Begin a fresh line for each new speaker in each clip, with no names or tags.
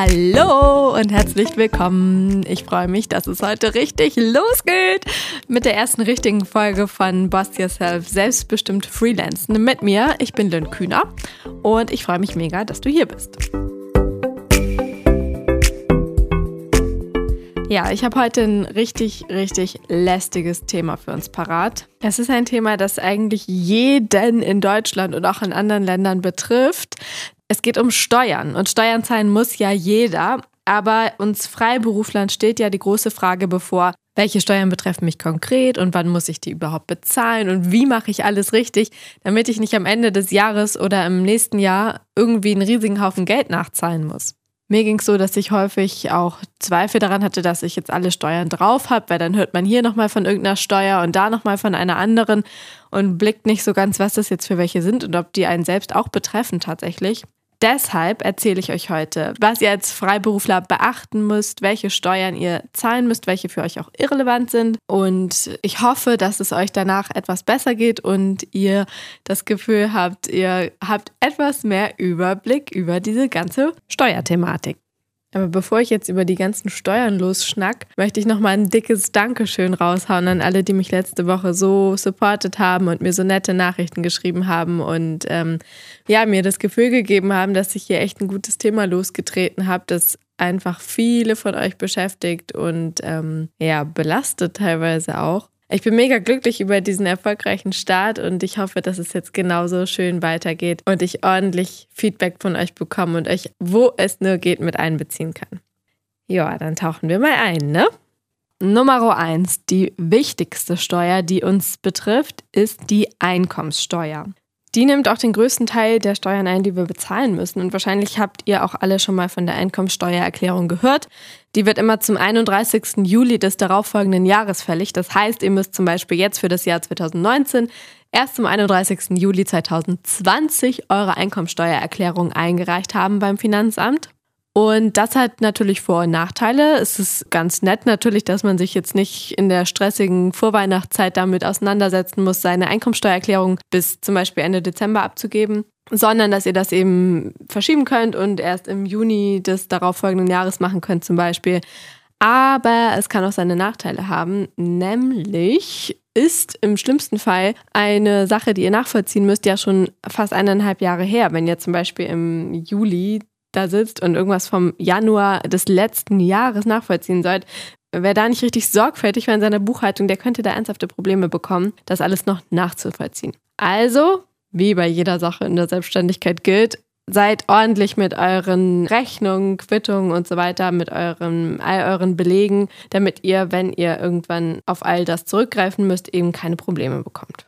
Hallo und herzlich willkommen. Ich freue mich, dass es heute richtig losgeht mit der ersten richtigen Folge von Boss Yourself Selbstbestimmt Freelancen mit mir. Ich bin Lynn Kühner und ich freue mich mega, dass du hier bist. Ja, ich habe heute ein richtig, richtig lästiges Thema für uns parat. Es ist ein Thema, das eigentlich jeden in Deutschland und auch in anderen Ländern betrifft. Es geht um Steuern und Steuern zahlen muss ja jeder. Aber uns Freiberuflern steht ja die große Frage bevor, welche Steuern betreffen mich konkret und wann muss ich die überhaupt bezahlen und wie mache ich alles richtig, damit ich nicht am Ende des Jahres oder im nächsten Jahr irgendwie einen riesigen Haufen Geld nachzahlen muss. Mir ging es so, dass ich häufig auch Zweifel daran hatte, dass ich jetzt alle Steuern drauf habe, weil dann hört man hier nochmal von irgendeiner Steuer und da nochmal von einer anderen und blickt nicht so ganz, was das jetzt für welche sind und ob die einen selbst auch betreffen tatsächlich. Deshalb erzähle ich euch heute, was ihr als Freiberufler beachten müsst, welche Steuern ihr zahlen müsst, welche für euch auch irrelevant sind. Und ich hoffe, dass es euch danach etwas besser geht und ihr das Gefühl habt, ihr habt etwas mehr Überblick über diese ganze Steuerthematik. Aber bevor ich jetzt über die ganzen Steuern losschnack, möchte ich nochmal ein dickes Dankeschön raushauen an alle, die mich letzte Woche so supportet haben und mir so nette Nachrichten geschrieben haben und ähm, ja, mir das Gefühl gegeben haben, dass ich hier echt ein gutes Thema losgetreten habe, das einfach viele von euch beschäftigt und ähm, ja, belastet teilweise auch. Ich bin mega glücklich über diesen erfolgreichen Start und ich hoffe, dass es jetzt genauso schön weitergeht und ich ordentlich Feedback von euch bekomme und euch, wo es nur geht, mit einbeziehen kann. Ja, dann tauchen wir mal ein, ne? Nummer eins, die wichtigste Steuer, die uns betrifft, ist die Einkommenssteuer. Die nimmt auch den größten Teil der Steuern ein, die wir bezahlen müssen. Und wahrscheinlich habt ihr auch alle schon mal von der Einkommensteuererklärung gehört. Die wird immer zum 31. Juli des darauffolgenden Jahres fällig. Das heißt, ihr müsst zum Beispiel jetzt für das Jahr 2019 erst zum 31. Juli 2020 eure Einkommensteuererklärung eingereicht haben beim Finanzamt. Und das hat natürlich Vor- und Nachteile. Es ist ganz nett natürlich, dass man sich jetzt nicht in der stressigen Vorweihnachtszeit damit auseinandersetzen muss, seine Einkommensteuererklärung bis zum Beispiel Ende Dezember abzugeben, sondern dass ihr das eben verschieben könnt und erst im Juni des darauffolgenden Jahres machen könnt zum Beispiel. Aber es kann auch seine Nachteile haben, nämlich ist im schlimmsten Fall eine Sache, die ihr nachvollziehen müsst, ja schon fast eineinhalb Jahre her. Wenn ihr zum Beispiel im Juli da sitzt und irgendwas vom Januar des letzten Jahres nachvollziehen sollt, wer da nicht richtig sorgfältig war in seiner Buchhaltung, der könnte da ernsthafte Probleme bekommen, das alles noch nachzuvollziehen. Also, wie bei jeder Sache in der Selbstständigkeit gilt, seid ordentlich mit euren Rechnungen, Quittungen und so weiter, mit euren, all euren Belegen, damit ihr, wenn ihr irgendwann auf all das zurückgreifen müsst, eben keine Probleme bekommt.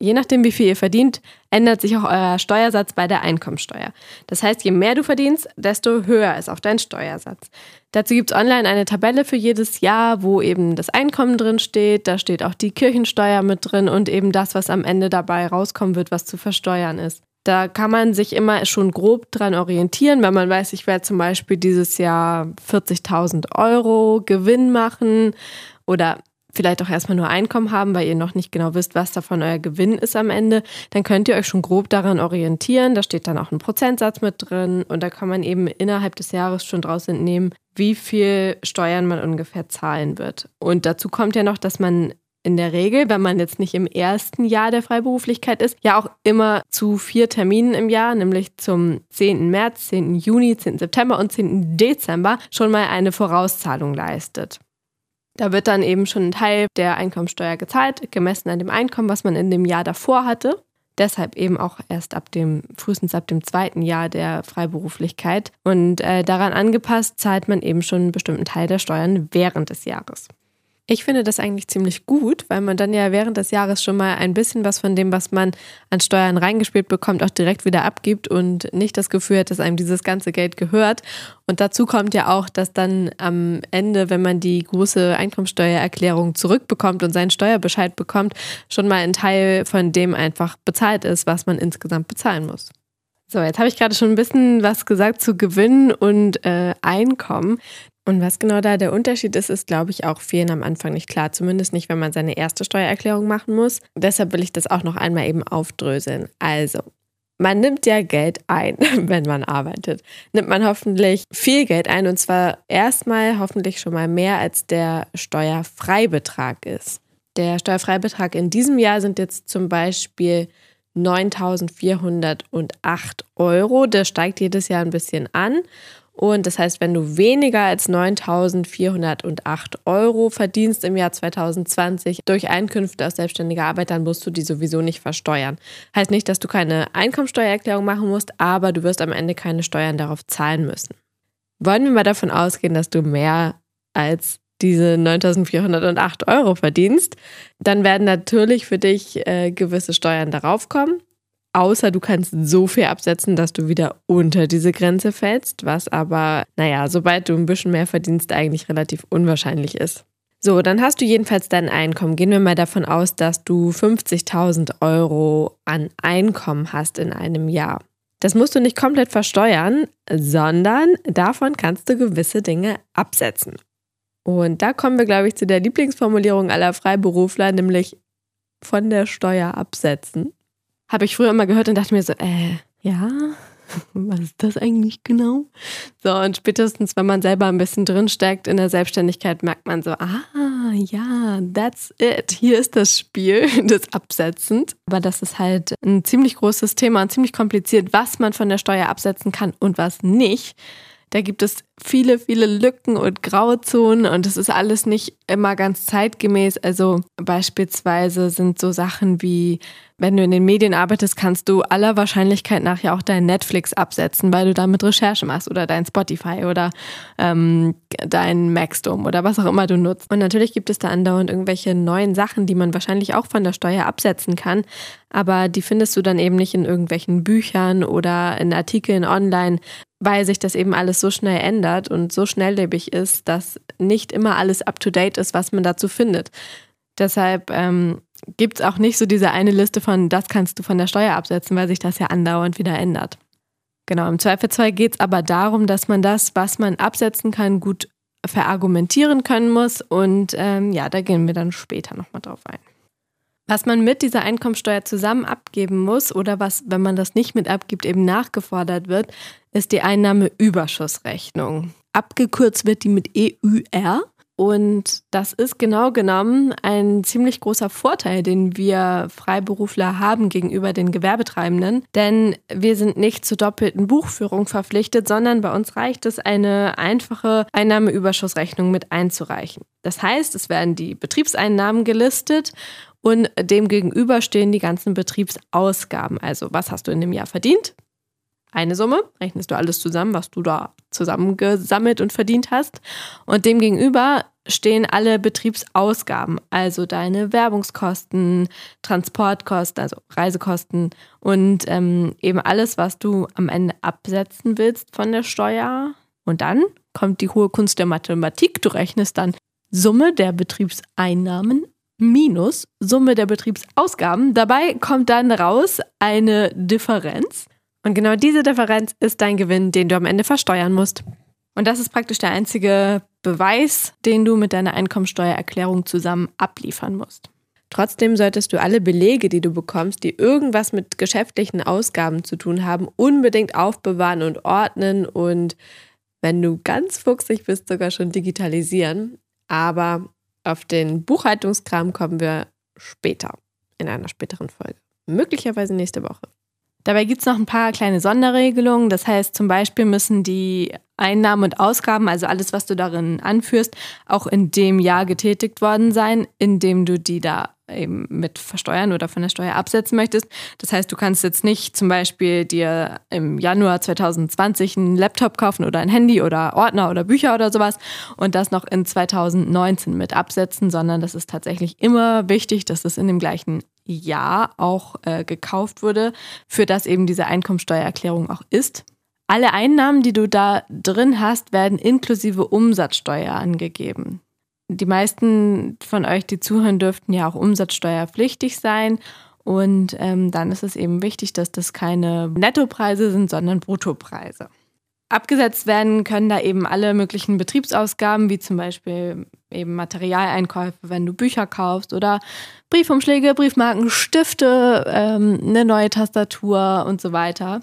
Je nachdem, wie viel ihr verdient, ändert sich auch euer Steuersatz bei der Einkommensteuer. Das heißt, je mehr du verdienst, desto höher ist auch dein Steuersatz. Dazu gibt es online eine Tabelle für jedes Jahr, wo eben das Einkommen drin steht. Da steht auch die Kirchensteuer mit drin und eben das, was am Ende dabei rauskommen wird, was zu versteuern ist. Da kann man sich immer schon grob dran orientieren, wenn man weiß, ich werde zum Beispiel dieses Jahr 40.000 Euro Gewinn machen oder vielleicht auch erstmal nur Einkommen haben, weil ihr noch nicht genau wisst, was davon euer Gewinn ist am Ende, dann könnt ihr euch schon grob daran orientieren. Da steht dann auch ein Prozentsatz mit drin und da kann man eben innerhalb des Jahres schon draus entnehmen, wie viel Steuern man ungefähr zahlen wird. Und dazu kommt ja noch, dass man in der Regel, wenn man jetzt nicht im ersten Jahr der Freiberuflichkeit ist, ja auch immer zu vier Terminen im Jahr, nämlich zum 10. März, 10. Juni, 10. September und 10. Dezember schon mal eine Vorauszahlung leistet. Da wird dann eben schon ein Teil der Einkommensteuer gezahlt, gemessen an dem Einkommen, was man in dem Jahr davor hatte. Deshalb eben auch erst ab dem, frühestens ab dem zweiten Jahr der Freiberuflichkeit. Und äh, daran angepasst zahlt man eben schon einen bestimmten Teil der Steuern während des Jahres. Ich finde das eigentlich ziemlich gut, weil man dann ja während des Jahres schon mal ein bisschen was von dem, was man an Steuern reingespielt bekommt, auch direkt wieder abgibt und nicht das Gefühl hat, dass einem dieses ganze Geld gehört. Und dazu kommt ja auch, dass dann am Ende, wenn man die große Einkommensteuererklärung zurückbekommt und seinen Steuerbescheid bekommt, schon mal ein Teil von dem einfach bezahlt ist, was man insgesamt bezahlen muss. So, jetzt habe ich gerade schon ein bisschen was gesagt zu Gewinn und äh, Einkommen. Und was genau da der Unterschied ist, ist, glaube ich, auch vielen am Anfang nicht klar. Zumindest nicht, wenn man seine erste Steuererklärung machen muss. Deshalb will ich das auch noch einmal eben aufdröseln. Also, man nimmt ja Geld ein, wenn man arbeitet. Nimmt man hoffentlich viel Geld ein und zwar erstmal hoffentlich schon mal mehr, als der Steuerfreibetrag ist. Der Steuerfreibetrag in diesem Jahr sind jetzt zum Beispiel 9.408 Euro. Der steigt jedes Jahr ein bisschen an. Und das heißt, wenn du weniger als 9.408 Euro verdienst im Jahr 2020 durch Einkünfte aus selbstständiger Arbeit, dann musst du die sowieso nicht versteuern. Heißt nicht, dass du keine Einkommensteuererklärung machen musst, aber du wirst am Ende keine Steuern darauf zahlen müssen. Wollen wir mal davon ausgehen, dass du mehr als diese 9.408 Euro verdienst, dann werden natürlich für dich äh, gewisse Steuern darauf kommen. Außer du kannst so viel absetzen, dass du wieder unter diese Grenze fällst, was aber, naja, sobald du ein bisschen mehr verdienst, eigentlich relativ unwahrscheinlich ist. So, dann hast du jedenfalls dein Einkommen. Gehen wir mal davon aus, dass du 50.000 Euro an Einkommen hast in einem Jahr. Das musst du nicht komplett versteuern, sondern davon kannst du gewisse Dinge absetzen. Und da kommen wir, glaube ich, zu der Lieblingsformulierung aller Freiberufler, nämlich von der Steuer absetzen. Habe ich früher immer gehört und dachte mir so, äh, ja, was ist das eigentlich genau? So, und spätestens, wenn man selber ein bisschen drinsteckt in der Selbstständigkeit, merkt man so, ah, ja, that's it. Hier ist das Spiel des Absetzens. Aber das ist halt ein ziemlich großes Thema und ziemlich kompliziert, was man von der Steuer absetzen kann und was nicht. Da gibt es viele, viele Lücken und Grauzonen und es ist alles nicht immer ganz zeitgemäß. Also beispielsweise sind so Sachen wie, wenn du in den Medien arbeitest, kannst du aller Wahrscheinlichkeit nach ja auch dein Netflix absetzen, weil du damit Recherche machst oder dein Spotify oder ähm, dein Maxdome oder was auch immer du nutzt. Und natürlich gibt es da andauernd irgendwelche neuen Sachen, die man wahrscheinlich auch von der Steuer absetzen kann, aber die findest du dann eben nicht in irgendwelchen Büchern oder in Artikeln online, weil sich das eben alles so schnell ändert und so schnelllebig ist, dass nicht immer alles up-to-date ist, was man dazu findet. Deshalb ähm, gibt es auch nicht so diese eine Liste von, das kannst du von der Steuer absetzen, weil sich das ja andauernd wieder ändert. Genau, im Zweifelsfall geht es aber darum, dass man das, was man absetzen kann, gut verargumentieren können muss. Und ähm, ja, da gehen wir dann später nochmal drauf ein. Was man mit dieser Einkommensteuer zusammen abgeben muss oder was, wenn man das nicht mit abgibt, eben nachgefordert wird, ist die Einnahmeüberschussrechnung. Abgekürzt wird die mit EUR. Und das ist genau genommen ein ziemlich großer Vorteil, den wir Freiberufler haben gegenüber den Gewerbetreibenden. Denn wir sind nicht zur doppelten Buchführung verpflichtet, sondern bei uns reicht es, eine einfache Einnahmeüberschussrechnung mit einzureichen. Das heißt, es werden die Betriebseinnahmen gelistet und dem gegenüber stehen die ganzen Betriebsausgaben. Also was hast du in dem Jahr verdient? Eine Summe, rechnest du alles zusammen, was du da zusammengesammelt und verdient hast. Und demgegenüber stehen alle Betriebsausgaben, also deine Werbungskosten, Transportkosten, also Reisekosten und ähm, eben alles, was du am Ende absetzen willst von der Steuer. Und dann kommt die hohe Kunst der Mathematik. Du rechnest dann Summe der Betriebseinnahmen minus Summe der Betriebsausgaben. Dabei kommt dann raus eine Differenz. Und genau diese Differenz ist dein Gewinn, den du am Ende versteuern musst. Und das ist praktisch der einzige Beweis, den du mit deiner Einkommensteuererklärung zusammen abliefern musst. Trotzdem solltest du alle Belege, die du bekommst, die irgendwas mit geschäftlichen Ausgaben zu tun haben, unbedingt aufbewahren und ordnen und wenn du ganz fuchsig bist, sogar schon digitalisieren. Aber auf den Buchhaltungskram kommen wir später, in einer späteren Folge. Möglicherweise nächste Woche. Dabei gibt es noch ein paar kleine Sonderregelungen. Das heißt, zum Beispiel müssen die Einnahmen und Ausgaben, also alles, was du darin anführst, auch in dem Jahr getätigt worden sein, in dem du die da eben mit versteuern oder von der Steuer absetzen möchtest. Das heißt, du kannst jetzt nicht zum Beispiel dir im Januar 2020 einen Laptop kaufen oder ein Handy oder Ordner oder Bücher oder sowas und das noch in 2019 mit absetzen, sondern das ist tatsächlich immer wichtig, dass es in dem gleichen Jahr auch äh, gekauft wurde, für das eben diese Einkommensteuererklärung auch ist. Alle Einnahmen, die du da drin hast, werden inklusive Umsatzsteuer angegeben die meisten von euch, die zuhören, dürften ja auch umsatzsteuerpflichtig sein. Und ähm, dann ist es eben wichtig, dass das keine Nettopreise sind, sondern Bruttopreise. Abgesetzt werden können da eben alle möglichen Betriebsausgaben, wie zum Beispiel eben Materialeinkäufe, wenn du Bücher kaufst oder Briefumschläge, Briefmarken, Stifte, ähm, eine neue Tastatur und so weiter.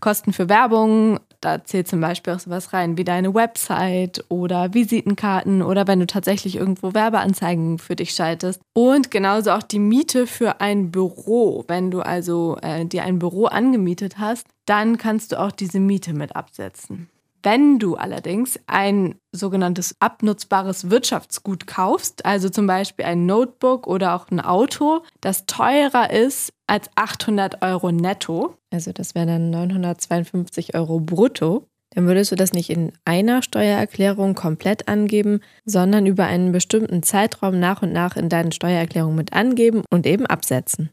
Kosten für Werbung, da zählt zum Beispiel auch sowas rein wie deine Website oder Visitenkarten oder wenn du tatsächlich irgendwo Werbeanzeigen für dich schaltest. Und genauso auch die Miete für ein Büro. Wenn du also äh, dir ein Büro angemietet hast, dann kannst du auch diese Miete mit absetzen. Wenn du allerdings ein sogenanntes abnutzbares Wirtschaftsgut kaufst, also zum Beispiel ein Notebook oder auch ein Auto, das teurer ist als 800 Euro netto, also das wäre dann 952 Euro brutto, dann würdest du das nicht in einer Steuererklärung komplett angeben, sondern über einen bestimmten Zeitraum nach und nach in deinen Steuererklärungen mit angeben und eben absetzen.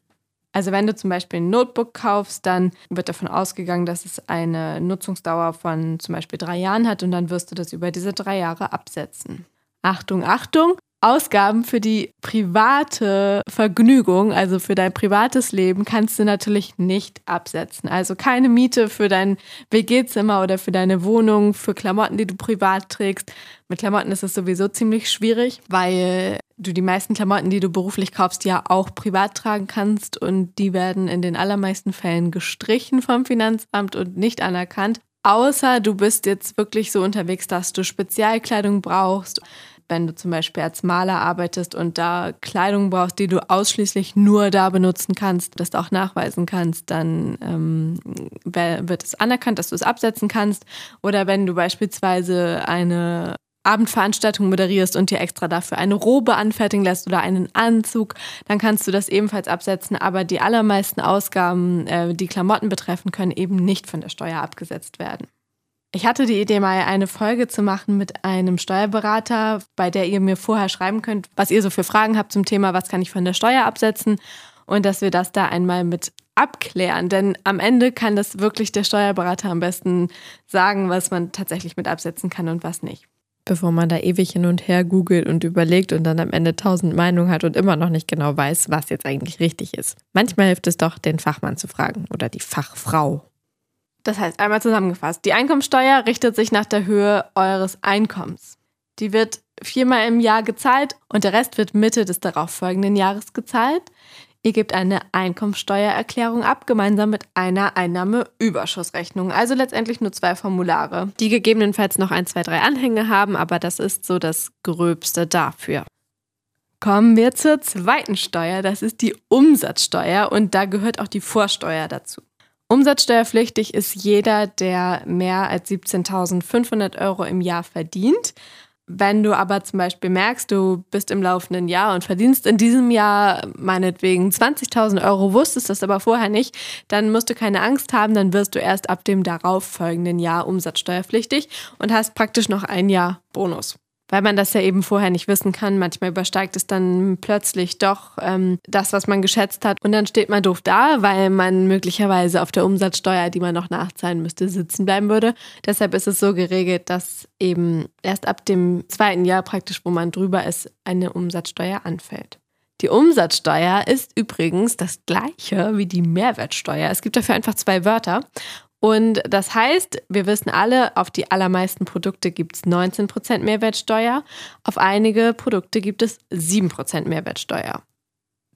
Also wenn du zum Beispiel ein Notebook kaufst, dann wird davon ausgegangen, dass es eine Nutzungsdauer von zum Beispiel drei Jahren hat und dann wirst du das über diese drei Jahre absetzen. Achtung, Achtung! Ausgaben für die private Vergnügung, also für dein privates Leben, kannst du natürlich nicht absetzen. Also keine Miete für dein WG-Zimmer oder für deine Wohnung, für Klamotten, die du privat trägst. Mit Klamotten ist es sowieso ziemlich schwierig, weil du die meisten Klamotten, die du beruflich kaufst, ja auch privat tragen kannst und die werden in den allermeisten Fällen gestrichen vom Finanzamt und nicht anerkannt. Außer du bist jetzt wirklich so unterwegs, dass du Spezialkleidung brauchst wenn du zum Beispiel als Maler arbeitest und da Kleidung brauchst, die du ausschließlich nur da benutzen kannst, das du auch nachweisen kannst, dann ähm, wird es anerkannt, dass du es absetzen kannst. Oder wenn du beispielsweise eine Abendveranstaltung moderierst und dir extra dafür eine Robe anfertigen lässt oder einen Anzug, dann kannst du das ebenfalls absetzen. Aber die allermeisten Ausgaben, äh, die Klamotten betreffen, können eben nicht von der Steuer abgesetzt werden. Ich hatte die Idee, mal eine Folge zu machen mit einem Steuerberater, bei der ihr mir vorher schreiben könnt, was ihr so für Fragen habt zum Thema, was kann ich von der Steuer absetzen und dass wir das da einmal mit abklären. Denn am Ende kann das wirklich der Steuerberater am besten sagen, was man tatsächlich mit absetzen kann und was nicht. Bevor man da ewig hin und her googelt und überlegt und dann am Ende tausend Meinungen hat und immer noch nicht genau weiß, was jetzt eigentlich richtig ist. Manchmal hilft es doch, den Fachmann zu fragen oder die Fachfrau. Das heißt, einmal zusammengefasst, die Einkommensteuer richtet sich nach der Höhe eures Einkommens. Die wird viermal im Jahr gezahlt und der Rest wird Mitte des darauffolgenden Jahres gezahlt. Ihr gebt eine Einkommensteuererklärung ab, gemeinsam mit einer Einnahmeüberschussrechnung. Also letztendlich nur zwei Formulare, die gegebenenfalls noch ein, zwei, drei Anhänge haben, aber das ist so das Gröbste dafür. Kommen wir zur zweiten Steuer, das ist die Umsatzsteuer und da gehört auch die Vorsteuer dazu. Umsatzsteuerpflichtig ist jeder, der mehr als 17.500 Euro im Jahr verdient. Wenn du aber zum Beispiel merkst, du bist im laufenden Jahr und verdienst in diesem Jahr meinetwegen 20.000 Euro, wusstest das aber vorher nicht, dann musst du keine Angst haben, dann wirst du erst ab dem darauffolgenden Jahr umsatzsteuerpflichtig und hast praktisch noch ein Jahr Bonus weil man das ja eben vorher nicht wissen kann. Manchmal übersteigt es dann plötzlich doch ähm, das, was man geschätzt hat. Und dann steht man doof da, weil man möglicherweise auf der Umsatzsteuer, die man noch nachzahlen müsste, sitzen bleiben würde. Deshalb ist es so geregelt, dass eben erst ab dem zweiten Jahr praktisch, wo man drüber ist, eine Umsatzsteuer anfällt. Die Umsatzsteuer ist übrigens das gleiche wie die Mehrwertsteuer. Es gibt dafür einfach zwei Wörter. Und das heißt, wir wissen alle, auf die allermeisten Produkte gibt es 19% Mehrwertsteuer, auf einige Produkte gibt es 7% Mehrwertsteuer.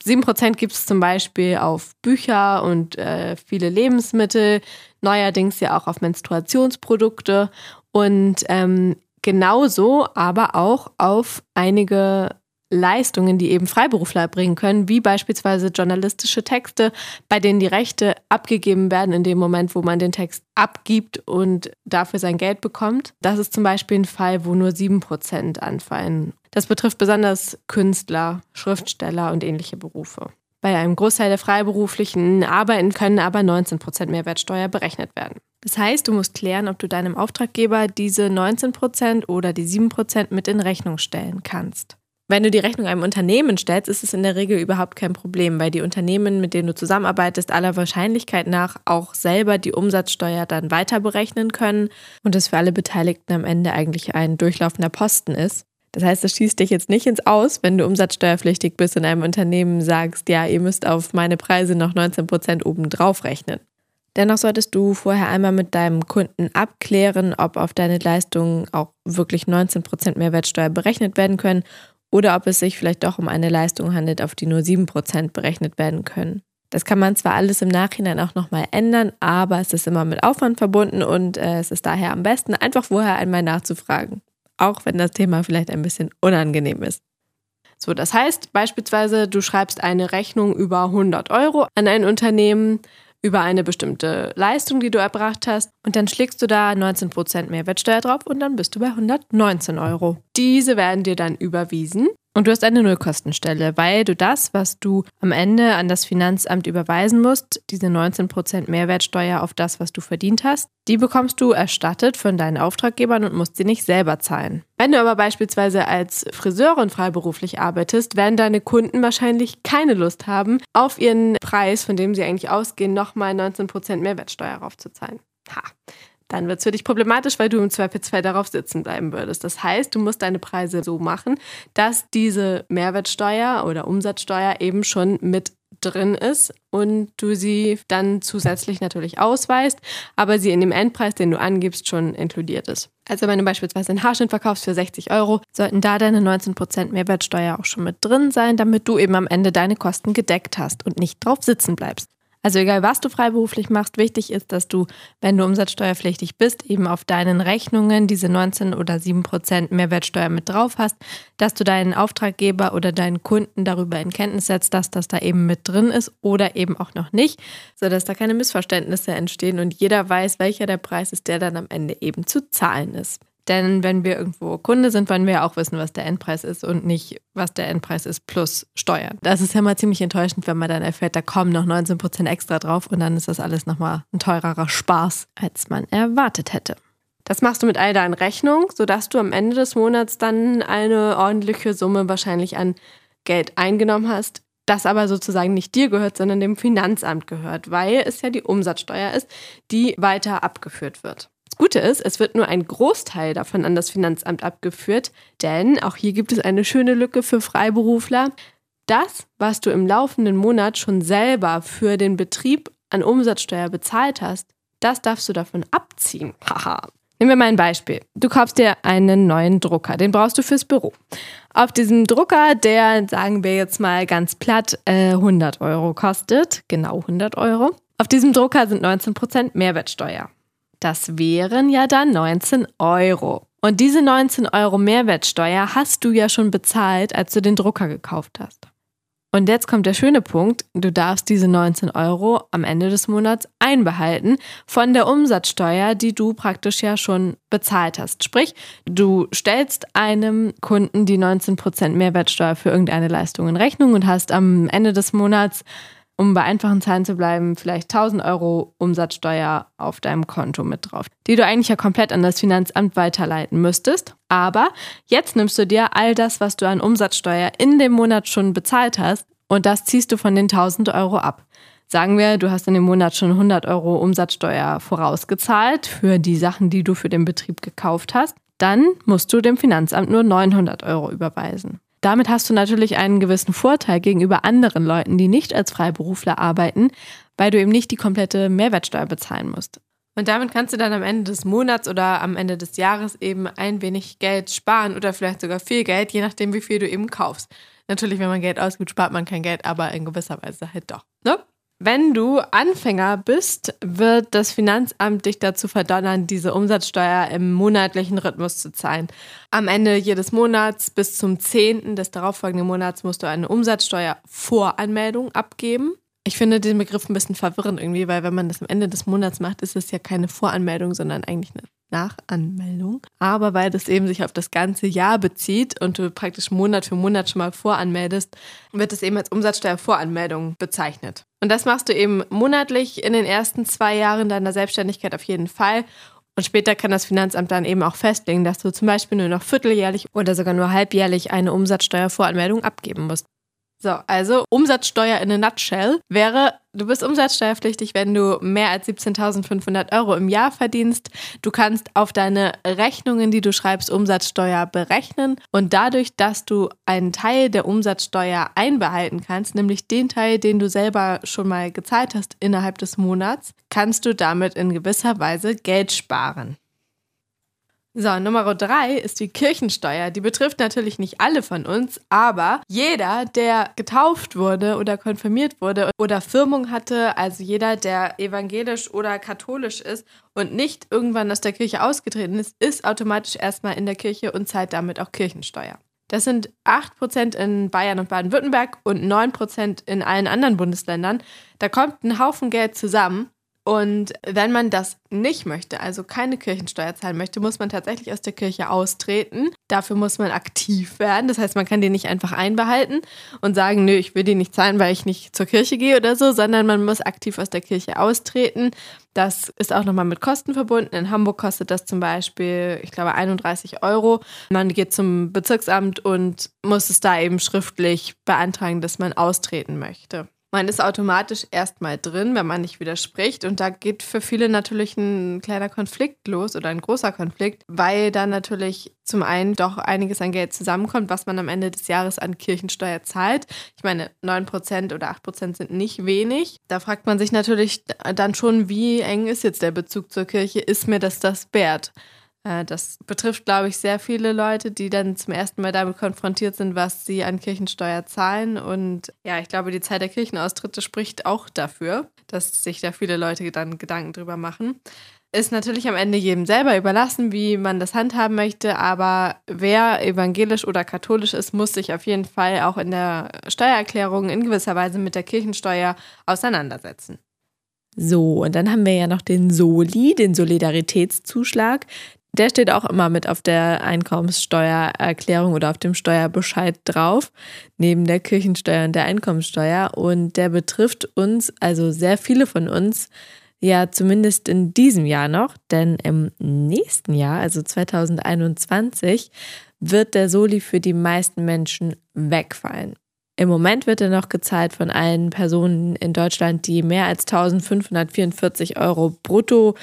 7% gibt es zum Beispiel auf Bücher und äh, viele Lebensmittel, neuerdings ja auch auf Menstruationsprodukte und ähm, genauso aber auch auf einige Leistungen, die eben Freiberufler erbringen können, wie beispielsweise journalistische Texte, bei denen die Rechte abgegeben werden in dem Moment, wo man den Text abgibt und dafür sein Geld bekommt. Das ist zum Beispiel ein Fall, wo nur 7% anfallen. Das betrifft besonders Künstler, Schriftsteller und ähnliche Berufe. Bei einem Großteil der freiberuflichen Arbeiten können aber 19% Mehrwertsteuer berechnet werden. Das heißt, du musst klären, ob du deinem Auftraggeber diese 19% oder die 7% mit in Rechnung stellen kannst. Wenn du die Rechnung einem Unternehmen stellst, ist es in der Regel überhaupt kein Problem, weil die Unternehmen, mit denen du zusammenarbeitest, aller Wahrscheinlichkeit nach auch selber die Umsatzsteuer dann weiter berechnen können und es für alle Beteiligten am Ende eigentlich ein durchlaufender Posten ist. Das heißt, das schießt dich jetzt nicht ins Aus, wenn du umsatzsteuerpflichtig bist in einem Unternehmen sagst, ja, ihr müsst auf meine Preise noch 19 Prozent obendrauf rechnen. Dennoch solltest du vorher einmal mit deinem Kunden abklären, ob auf deine Leistungen auch wirklich 19% Mehrwertsteuer berechnet werden können oder ob es sich vielleicht doch um eine Leistung handelt, auf die nur 7% berechnet werden können. Das kann man zwar alles im Nachhinein auch nochmal ändern, aber es ist immer mit Aufwand verbunden und äh, es ist daher am besten, einfach vorher einmal nachzufragen. Auch wenn das Thema vielleicht ein bisschen unangenehm ist. So, das heißt beispielsweise, du schreibst eine Rechnung über 100 Euro an ein Unternehmen über eine bestimmte Leistung, die du erbracht hast. Und dann schlägst du da 19% Mehrwertsteuer drauf und dann bist du bei 119 Euro. Diese werden dir dann überwiesen und du hast eine Nullkostenstelle, weil du das, was du am Ende an das Finanzamt überweisen musst, diese 19% Mehrwertsteuer auf das, was du verdient hast, die bekommst du erstattet von deinen Auftraggebern und musst sie nicht selber zahlen. Wenn du aber beispielsweise als Friseurin freiberuflich arbeitest, werden deine Kunden wahrscheinlich keine Lust haben, auf ihren Preis, von dem sie eigentlich ausgehen, nochmal 19% Mehrwertsteuer raufzuzahlen. Ha dann wird es für dich problematisch, weil du im Zweifelsfall darauf sitzen bleiben würdest. Das heißt, du musst deine Preise so machen, dass diese Mehrwertsteuer oder Umsatzsteuer eben schon mit drin ist und du sie dann zusätzlich natürlich ausweist, aber sie in dem Endpreis, den du angibst, schon inkludiert ist. Also wenn du beispielsweise einen Haarschnitt verkaufst für 60 Euro, sollten da deine 19% Mehrwertsteuer auch schon mit drin sein, damit du eben am Ende deine Kosten gedeckt hast und nicht drauf sitzen bleibst. Also egal, was du freiberuflich machst, wichtig ist, dass du, wenn du umsatzsteuerpflichtig bist, eben auf deinen Rechnungen diese 19 oder 7 Prozent Mehrwertsteuer mit drauf hast, dass du deinen Auftraggeber oder deinen Kunden darüber in Kenntnis setzt, dass das da eben mit drin ist oder eben auch noch nicht, sodass da keine Missverständnisse entstehen und jeder weiß, welcher der Preis ist, der dann am Ende eben zu zahlen ist. Denn wenn wir irgendwo Kunde sind, wollen wir ja auch wissen, was der Endpreis ist und nicht, was der Endpreis ist plus Steuern. Das ist ja mal ziemlich enttäuschend, wenn man dann erfährt, da kommen noch 19 Prozent extra drauf und dann ist das alles nochmal ein teurerer Spaß, als man erwartet hätte. Das machst du mit all deinen Rechnungen, sodass du am Ende des Monats dann eine ordentliche Summe wahrscheinlich an Geld eingenommen hast, das aber sozusagen nicht dir gehört, sondern dem Finanzamt gehört, weil es ja die Umsatzsteuer ist, die weiter abgeführt wird. Das Gute ist, es wird nur ein Großteil davon an das Finanzamt abgeführt, denn auch hier gibt es eine schöne Lücke für Freiberufler. Das, was du im laufenden Monat schon selber für den Betrieb an Umsatzsteuer bezahlt hast, das darfst du davon abziehen. Haha. Nehmen wir mal ein Beispiel. Du kaufst dir einen neuen Drucker, den brauchst du fürs Büro. Auf diesem Drucker, der, sagen wir jetzt mal ganz platt, 100 äh, Euro kostet, genau 100 Euro. Auf diesem Drucker sind 19% Mehrwertsteuer. Das wären ja dann 19 Euro. Und diese 19 Euro Mehrwertsteuer hast du ja schon bezahlt, als du den Drucker gekauft hast. Und jetzt kommt der schöne Punkt, du darfst diese 19 Euro am Ende des Monats einbehalten von der Umsatzsteuer, die du praktisch ja schon bezahlt hast. Sprich, du stellst einem Kunden die 19% Mehrwertsteuer für irgendeine Leistung in Rechnung und hast am Ende des Monats um bei einfachen Zahlen zu bleiben, vielleicht 1000 Euro Umsatzsteuer auf deinem Konto mit drauf, die du eigentlich ja komplett an das Finanzamt weiterleiten müsstest. Aber jetzt nimmst du dir all das, was du an Umsatzsteuer in dem Monat schon bezahlt hast und das ziehst du von den 1000 Euro ab. Sagen wir, du hast in dem Monat schon 100 Euro Umsatzsteuer vorausgezahlt für die Sachen, die du für den Betrieb gekauft hast. Dann musst du dem Finanzamt nur 900 Euro überweisen. Damit hast du natürlich einen gewissen Vorteil gegenüber anderen Leuten, die nicht als Freiberufler arbeiten, weil du eben nicht die komplette Mehrwertsteuer bezahlen musst. Und damit kannst du dann am Ende des Monats oder am Ende des Jahres eben ein wenig Geld sparen oder vielleicht sogar viel Geld, je nachdem, wie viel du eben kaufst. Natürlich, wenn man Geld ausgibt, spart man kein Geld, aber in gewisser Weise halt doch. Ne? Wenn du Anfänger bist, wird das Finanzamt dich dazu verdonnern, diese Umsatzsteuer im monatlichen Rhythmus zu zahlen. Am Ende jedes Monats bis zum 10. des darauffolgenden Monats musst du eine Umsatzsteuervoranmeldung abgeben. Ich finde den Begriff ein bisschen verwirrend irgendwie, weil wenn man das am Ende des Monats macht, ist es ja keine Voranmeldung, sondern eigentlich eine Nachanmeldung. Aber weil das eben sich auf das ganze Jahr bezieht und du praktisch Monat für Monat schon mal voranmeldest, wird es eben als Umsatzsteuervoranmeldung bezeichnet. Und das machst du eben monatlich in den ersten zwei Jahren deiner Selbstständigkeit auf jeden Fall. Und später kann das Finanzamt dann eben auch festlegen, dass du zum Beispiel nur noch vierteljährlich oder sogar nur halbjährlich eine Umsatzsteuervoranmeldung abgeben musst. So, also Umsatzsteuer in a nutshell wäre Du bist umsatzsteuerpflichtig, wenn du mehr als 17.500 Euro im Jahr verdienst. Du kannst auf deine Rechnungen, die du schreibst, Umsatzsteuer berechnen. Und dadurch, dass du einen Teil der Umsatzsteuer einbehalten kannst, nämlich den Teil, den du selber schon mal gezahlt hast innerhalb des Monats, kannst du damit in gewisser Weise Geld sparen. So, Nummer drei ist die Kirchensteuer. Die betrifft natürlich nicht alle von uns, aber jeder, der getauft wurde oder konfirmiert wurde oder Firmung hatte, also jeder, der evangelisch oder katholisch ist und nicht irgendwann aus der Kirche ausgetreten ist, ist automatisch erstmal in der Kirche und zahlt damit auch Kirchensteuer. Das sind 8% in Bayern und Baden-Württemberg und 9% in allen anderen Bundesländern. Da kommt ein Haufen Geld zusammen und wenn man das nicht möchte, also keine Kirchensteuer zahlen möchte, muss man tatsächlich aus der Kirche austreten. Dafür muss man aktiv werden. Das heißt, man kann die nicht einfach einbehalten und sagen, nö, ich will die nicht zahlen, weil ich nicht zur Kirche gehe oder so, sondern man muss aktiv aus der Kirche austreten. Das ist auch nochmal mit Kosten verbunden. In Hamburg kostet das zum Beispiel, ich glaube, 31 Euro. Man geht zum Bezirksamt und muss es da eben schriftlich beantragen, dass man austreten möchte. Man ist automatisch erstmal drin, wenn man nicht widerspricht. Und da geht für viele natürlich ein kleiner Konflikt los oder ein großer Konflikt, weil da natürlich zum einen doch einiges an Geld zusammenkommt, was man am Ende des Jahres an Kirchensteuer zahlt. Ich meine, 9% oder 8% sind nicht wenig. Da fragt man sich natürlich dann schon, wie eng ist jetzt der Bezug zur Kirche? Ist mir das das wert? Äh, das betrifft, glaube ich, sehr viele Leute, die dann zum ersten Mal damit konfrontiert sind, was sie an Kirchensteuer zahlen. Und ja, ich glaube, die Zeit der Kirchenaustritte spricht auch dafür, dass sich da viele Leute dann Gedanken drüber machen. Ist natürlich am Ende jedem selber überlassen, wie man das handhaben möchte, aber wer evangelisch oder katholisch ist, muss sich auf jeden Fall auch in der Steuererklärung in gewisser Weise mit der Kirchensteuer auseinandersetzen. So, und dann haben wir ja noch den Soli, den Solidaritätszuschlag. Der steht auch immer mit auf der Einkommenssteuererklärung oder auf dem Steuerbescheid drauf, neben der Kirchensteuer und der Einkommenssteuer. Und der betrifft uns, also sehr viele von uns, ja zumindest in diesem Jahr noch, denn im nächsten Jahr, also 2021, wird der Soli für die meisten Menschen wegfallen. Im Moment wird er noch gezahlt von allen Personen in Deutschland, die mehr als 1544 Euro brutto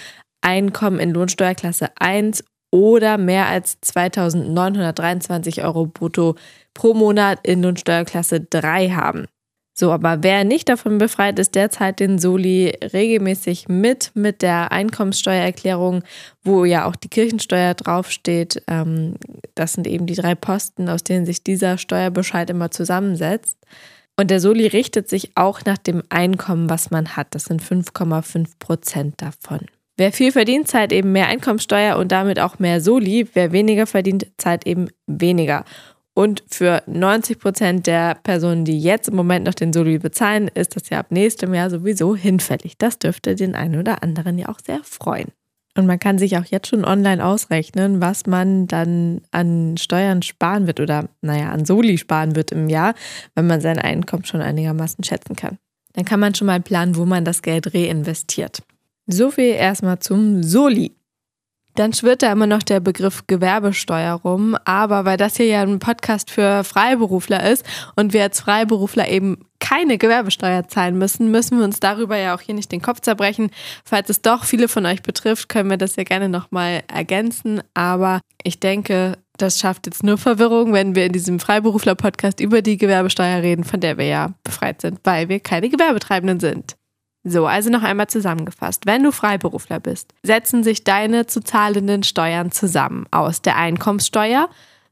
Einkommen in Lohnsteuerklasse 1 oder mehr als 2.923 Euro brutto pro Monat in Lohnsteuerklasse 3 haben. So, aber wer nicht davon befreit ist, der zahlt den Soli regelmäßig mit, mit der Einkommenssteuererklärung, wo ja auch die Kirchensteuer draufsteht. Ähm, das sind eben die drei Posten, aus denen sich dieser Steuerbescheid immer zusammensetzt. Und der Soli richtet sich auch nach dem Einkommen, was man hat. Das sind 5,5 Prozent davon. Wer viel verdient, zahlt eben mehr Einkommensteuer und damit auch mehr Soli. Wer weniger verdient, zahlt eben weniger. Und für 90 Prozent der Personen, die jetzt im Moment noch den Soli bezahlen, ist das ja ab nächstem Jahr sowieso hinfällig. Das dürfte den einen oder anderen ja auch sehr freuen. Und man kann sich auch jetzt schon online ausrechnen, was man dann an Steuern sparen wird oder, naja, an Soli sparen wird im Jahr, wenn man sein Einkommen schon einigermaßen schätzen kann. Dann kann man schon mal planen, wo man das Geld reinvestiert. So viel erstmal zum Soli. Dann schwirrt da immer noch der Begriff Gewerbesteuer rum, aber weil das hier ja ein Podcast für Freiberufler ist und wir als Freiberufler eben keine Gewerbesteuer zahlen müssen, müssen wir uns darüber ja auch hier nicht den Kopf zerbrechen. Falls es doch viele von euch betrifft, können wir das ja gerne nochmal ergänzen, aber ich denke, das schafft jetzt nur Verwirrung, wenn wir in diesem Freiberufler-Podcast über die Gewerbesteuer reden, von der wir ja befreit sind, weil wir keine Gewerbetreibenden sind. So, also noch einmal zusammengefasst. Wenn du Freiberufler bist, setzen sich deine zu zahlenden Steuern zusammen aus der Einkommenssteuer.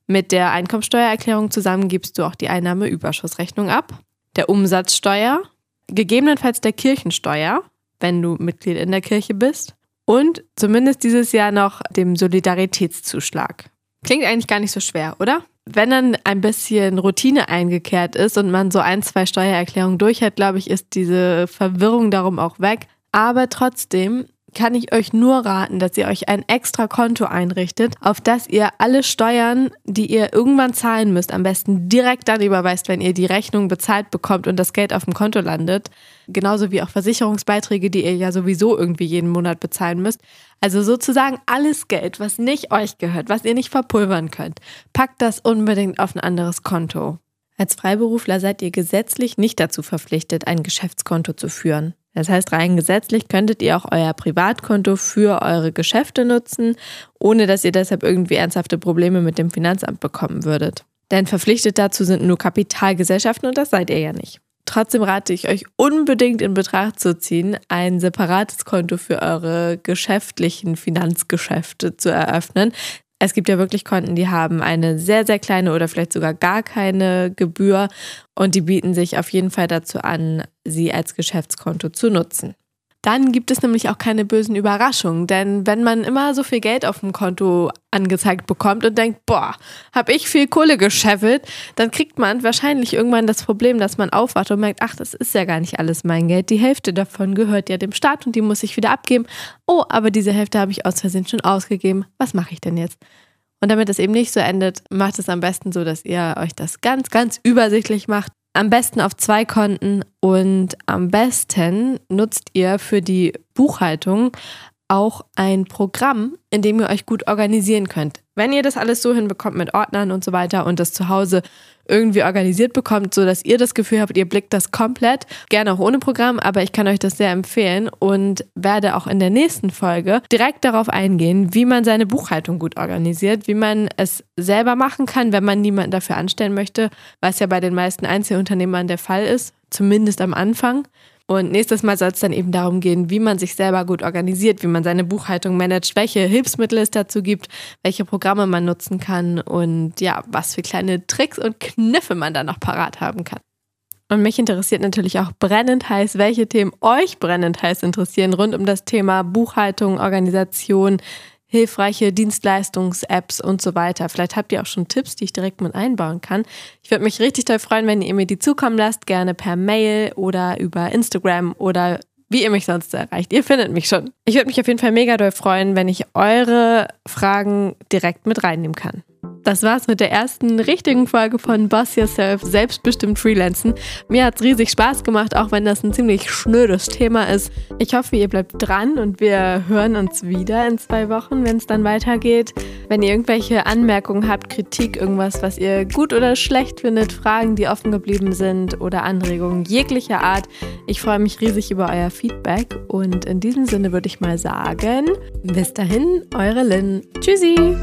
Mit der Einkommenssteuererklärung zusammen gibst du auch die Einnahmeüberschussrechnung ab, der Umsatzsteuer, gegebenenfalls der Kirchensteuer, wenn du Mitglied in der Kirche bist und zumindest dieses Jahr noch dem Solidaritätszuschlag. Klingt eigentlich gar nicht so schwer, oder? Wenn dann ein bisschen Routine eingekehrt ist und man so ein, zwei Steuererklärungen durch hat, glaube ich, ist diese Verwirrung darum auch weg. Aber trotzdem kann ich euch nur raten, dass ihr euch ein extra Konto einrichtet, auf das ihr alle Steuern, die ihr irgendwann zahlen müsst, am besten direkt dann überweist, wenn ihr die Rechnung bezahlt bekommt und das Geld auf dem Konto landet. Genauso wie auch Versicherungsbeiträge, die ihr ja sowieso irgendwie jeden Monat bezahlen müsst. Also sozusagen alles Geld, was nicht euch gehört, was ihr nicht verpulvern könnt, packt das unbedingt auf ein anderes Konto. Als Freiberufler seid ihr gesetzlich nicht dazu verpflichtet, ein Geschäftskonto zu führen. Das heißt, rein gesetzlich könntet ihr auch euer Privatkonto für eure Geschäfte nutzen, ohne dass ihr deshalb irgendwie ernsthafte Probleme mit dem Finanzamt bekommen würdet. Denn verpflichtet dazu sind nur Kapitalgesellschaften und das seid ihr ja nicht. Trotzdem rate ich euch unbedingt in Betracht zu ziehen, ein separates Konto für eure geschäftlichen Finanzgeschäfte zu eröffnen. Es gibt ja wirklich Konten, die haben eine sehr, sehr kleine oder vielleicht sogar gar keine Gebühr und die bieten sich auf jeden Fall dazu an, sie als Geschäftskonto zu nutzen. Dann gibt es nämlich auch keine bösen Überraschungen, denn wenn man immer so viel Geld auf dem Konto angezeigt bekommt und denkt, boah, hab ich viel Kohle gescheffelt, dann kriegt man wahrscheinlich irgendwann das Problem, dass man aufwacht und merkt, ach, das ist ja gar nicht alles mein Geld. Die Hälfte davon gehört ja dem Staat und die muss ich wieder abgeben. Oh, aber diese Hälfte habe ich aus Versehen schon ausgegeben. Was mache ich denn jetzt? Und damit es eben nicht so endet, macht es am besten so, dass ihr euch das ganz, ganz übersichtlich macht am besten auf zwei Konten und am besten nutzt ihr für die Buchhaltung auch ein Programm, in dem ihr euch gut organisieren könnt. Wenn ihr das alles so hinbekommt mit Ordnern und so weiter und das zu Hause irgendwie organisiert bekommt, so dass ihr das Gefühl habt, ihr blickt das komplett, gerne auch ohne Programm, aber ich kann euch das sehr empfehlen und werde auch in der nächsten Folge direkt darauf eingehen, wie man seine Buchhaltung gut organisiert, wie man es selber machen kann, wenn man niemanden dafür anstellen möchte, was ja bei den meisten Einzelunternehmern der Fall ist, zumindest am Anfang. Und nächstes Mal soll es dann eben darum gehen, wie man sich selber gut organisiert, wie man seine Buchhaltung managt, welche Hilfsmittel es dazu gibt, welche Programme man nutzen kann und ja, was für kleine Tricks und Kniffe man da noch parat haben kann. Und mich interessiert natürlich auch brennend heiß, welche Themen euch brennend heiß interessieren rund um das Thema Buchhaltung, Organisation, hilfreiche Dienstleistungs-Apps und so weiter. Vielleicht habt ihr auch schon Tipps, die ich direkt mit einbauen kann. Ich würde mich richtig toll freuen, wenn ihr mir die zukommen lasst, gerne per Mail oder über Instagram oder wie ihr mich sonst erreicht. Ihr findet mich schon. Ich würde mich auf jeden Fall mega doll freuen, wenn ich eure Fragen direkt mit reinnehmen kann. Das war's mit der ersten richtigen Folge von Boss Yourself, selbstbestimmt Freelancen. Mir hat's riesig Spaß gemacht, auch wenn das ein ziemlich schnödes Thema ist. Ich hoffe, ihr bleibt dran und wir hören uns wieder in zwei Wochen, wenn es dann weitergeht. Wenn ihr irgendwelche Anmerkungen habt, Kritik, irgendwas, was ihr gut oder schlecht findet, Fragen, die offen geblieben sind oder Anregungen jeglicher Art, ich freue mich riesig über euer Feedback und in diesem Sinne würde ich mal sagen, bis dahin, eure Lynn. Tschüssi!